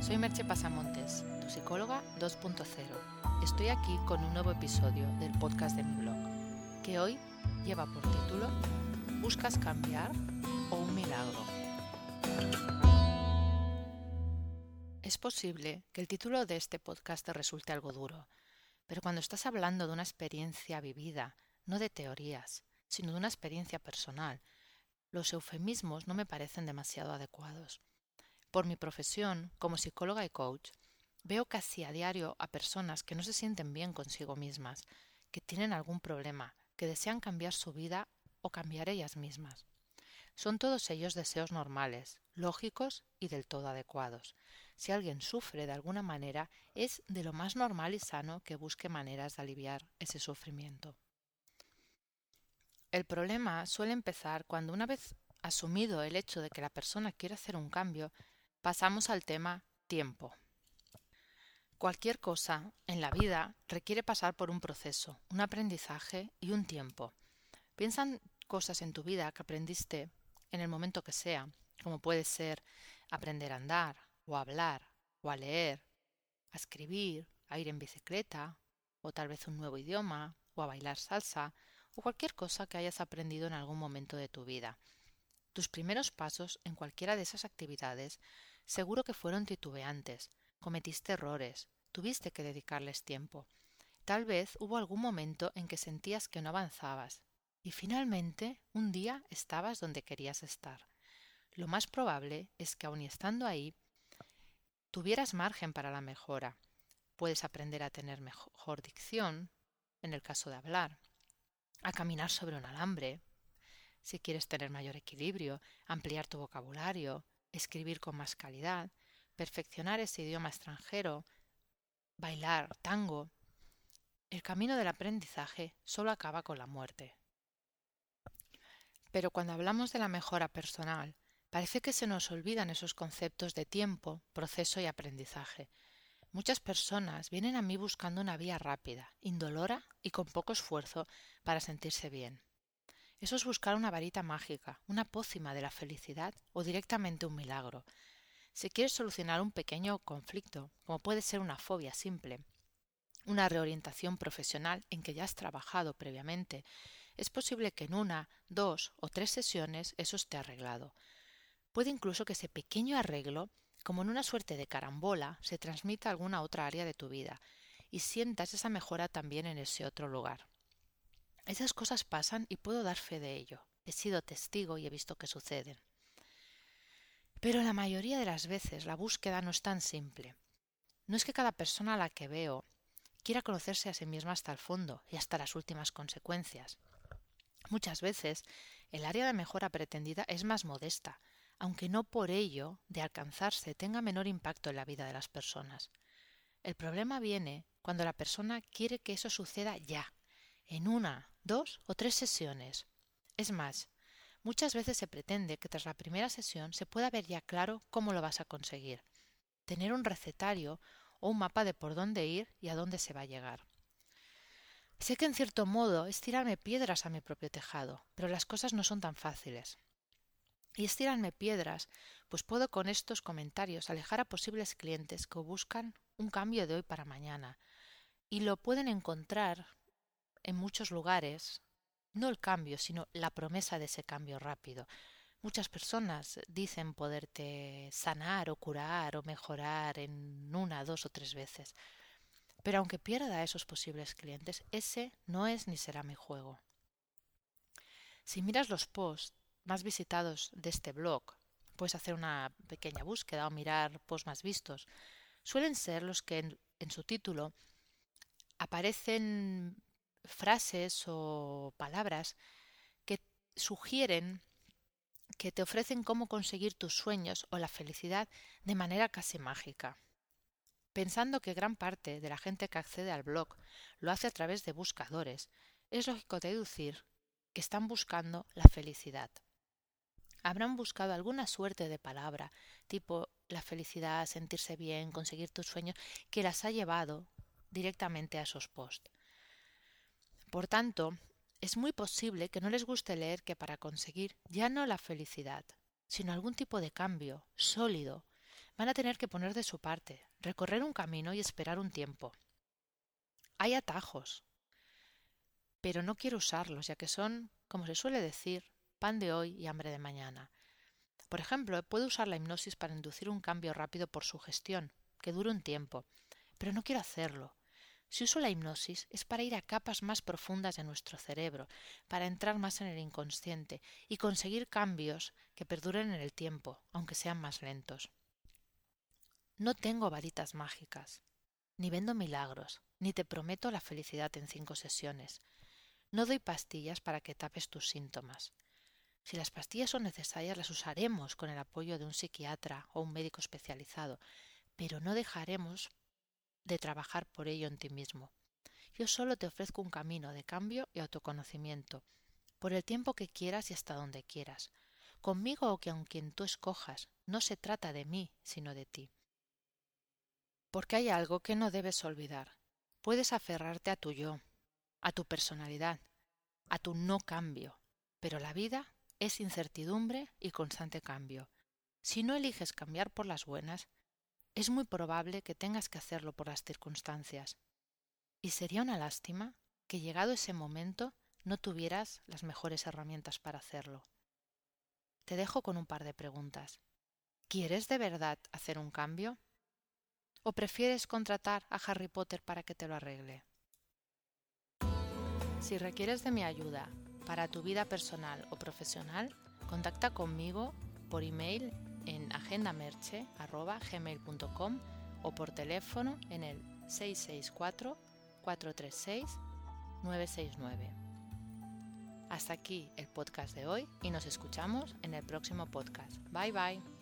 soy Merche Pasamontes, tu psicóloga 2.0. Estoy aquí con un nuevo episodio del podcast de mi blog, que hoy lleva por título ¿Buscas cambiar o un milagro? Es posible que el título de este podcast te resulte algo duro, pero cuando estás hablando de una experiencia vivida, no de teorías, sino de una experiencia personal, los eufemismos no me parecen demasiado adecuados. Por mi profesión, como psicóloga y coach, veo casi a diario a personas que no se sienten bien consigo mismas, que tienen algún problema, que desean cambiar su vida o cambiar ellas mismas. Son todos ellos deseos normales, lógicos y del todo adecuados. Si alguien sufre de alguna manera, es de lo más normal y sano que busque maneras de aliviar ese sufrimiento. El problema suele empezar cuando una vez asumido el hecho de que la persona quiere hacer un cambio, pasamos al tema tiempo. Cualquier cosa en la vida requiere pasar por un proceso, un aprendizaje y un tiempo. Piensan cosas en tu vida que aprendiste en el momento que sea, como puede ser aprender a andar, o a hablar, o a leer, a escribir, a ir en bicicleta, o tal vez un nuevo idioma, o a bailar salsa, o cualquier cosa que hayas aprendido en algún momento de tu vida. Tus primeros pasos en cualquiera de esas actividades seguro que fueron titubeantes, cometiste errores, tuviste que dedicarles tiempo. Tal vez hubo algún momento en que sentías que no avanzabas, y finalmente un día estabas donde querías estar. Lo más probable es que aun estando ahí, tuvieras margen para la mejora. Puedes aprender a tener mejor dicción, en el caso de hablar, a caminar sobre un alambre, si quieres tener mayor equilibrio, ampliar tu vocabulario, escribir con más calidad, perfeccionar ese idioma extranjero, bailar tango. El camino del aprendizaje solo acaba con la muerte. Pero cuando hablamos de la mejora personal, parece que se nos olvidan esos conceptos de tiempo, proceso y aprendizaje. Muchas personas vienen a mí buscando una vía rápida, indolora y con poco esfuerzo para sentirse bien. Eso es buscar una varita mágica, una pócima de la felicidad o directamente un milagro. Si quieres solucionar un pequeño conflicto, como puede ser una fobia simple, una reorientación profesional en que ya has trabajado previamente, es posible que en una, dos o tres sesiones eso esté arreglado. Puede incluso que ese pequeño arreglo como en una suerte de carambola, se transmita a alguna otra área de tu vida y sientas esa mejora también en ese otro lugar. Esas cosas pasan y puedo dar fe de ello. He sido testigo y he visto que suceden. Pero la mayoría de las veces la búsqueda no es tan simple. No es que cada persona a la que veo quiera conocerse a sí misma hasta el fondo y hasta las últimas consecuencias. Muchas veces el área de mejora pretendida es más modesta, aunque no por ello de alcanzarse tenga menor impacto en la vida de las personas. El problema viene cuando la persona quiere que eso suceda ya, en una, dos o tres sesiones. Es más, muchas veces se pretende que tras la primera sesión se pueda ver ya claro cómo lo vas a conseguir, tener un recetario o un mapa de por dónde ir y a dónde se va a llegar. Sé que en cierto modo es tirarme piedras a mi propio tejado, pero las cosas no son tan fáciles y estirarme piedras, pues puedo con estos comentarios alejar a posibles clientes que buscan un cambio de hoy para mañana. Y lo pueden encontrar en muchos lugares, no el cambio, sino la promesa de ese cambio rápido. Muchas personas dicen poderte sanar o curar o mejorar en una, dos o tres veces. Pero aunque pierda a esos posibles clientes, ese no es ni será mi juego. Si miras los posts más visitados de este blog, puedes hacer una pequeña búsqueda o mirar posts más vistos, suelen ser los que en, en su título aparecen frases o palabras que sugieren que te ofrecen cómo conseguir tus sueños o la felicidad de manera casi mágica. Pensando que gran parte de la gente que accede al blog lo hace a través de buscadores, es lógico deducir que están buscando la felicidad habrán buscado alguna suerte de palabra, tipo la felicidad, sentirse bien, conseguir tus sueños, que las ha llevado directamente a esos posts. Por tanto, es muy posible que no les guste leer que para conseguir ya no la felicidad, sino algún tipo de cambio sólido, Van a tener que poner de su parte, recorrer un camino y esperar un tiempo. Hay atajos, pero no quiero usarlos, ya que son, como se suele decir, pan de hoy y hambre de mañana. Por ejemplo, puedo usar la hipnosis para inducir un cambio rápido por sugestión, que dure un tiempo, pero no quiero hacerlo. Si uso la hipnosis es para ir a capas más profundas de nuestro cerebro, para entrar más en el inconsciente y conseguir cambios que perduren en el tiempo, aunque sean más lentos. No tengo varitas mágicas, ni vendo milagros, ni te prometo la felicidad en cinco sesiones. No doy pastillas para que tapes tus síntomas. Si las pastillas son necesarias, las usaremos con el apoyo de un psiquiatra o un médico especializado, pero no dejaremos de trabajar por ello en ti mismo. Yo solo te ofrezco un camino de cambio y autoconocimiento, por el tiempo que quieras y hasta donde quieras. Conmigo o con quien tú escojas, no se trata de mí, sino de ti. Porque hay algo que no debes olvidar. Puedes aferrarte a tu yo, a tu personalidad, a tu no cambio, pero la vida es incertidumbre y constante cambio. Si no eliges cambiar por las buenas, es muy probable que tengas que hacerlo por las circunstancias. Y sería una lástima que llegado ese momento no tuvieras las mejores herramientas para hacerlo. Te dejo con un par de preguntas. ¿Quieres de verdad hacer un cambio? ¿O prefieres contratar a Harry Potter para que te lo arregle? Si requieres de mi ayuda para tu vida personal o profesional, contacta conmigo por email en agendamerche.gmail.com o por teléfono en el 664-436-969. Hasta aquí el podcast de hoy y nos escuchamos en el próximo podcast. Bye bye.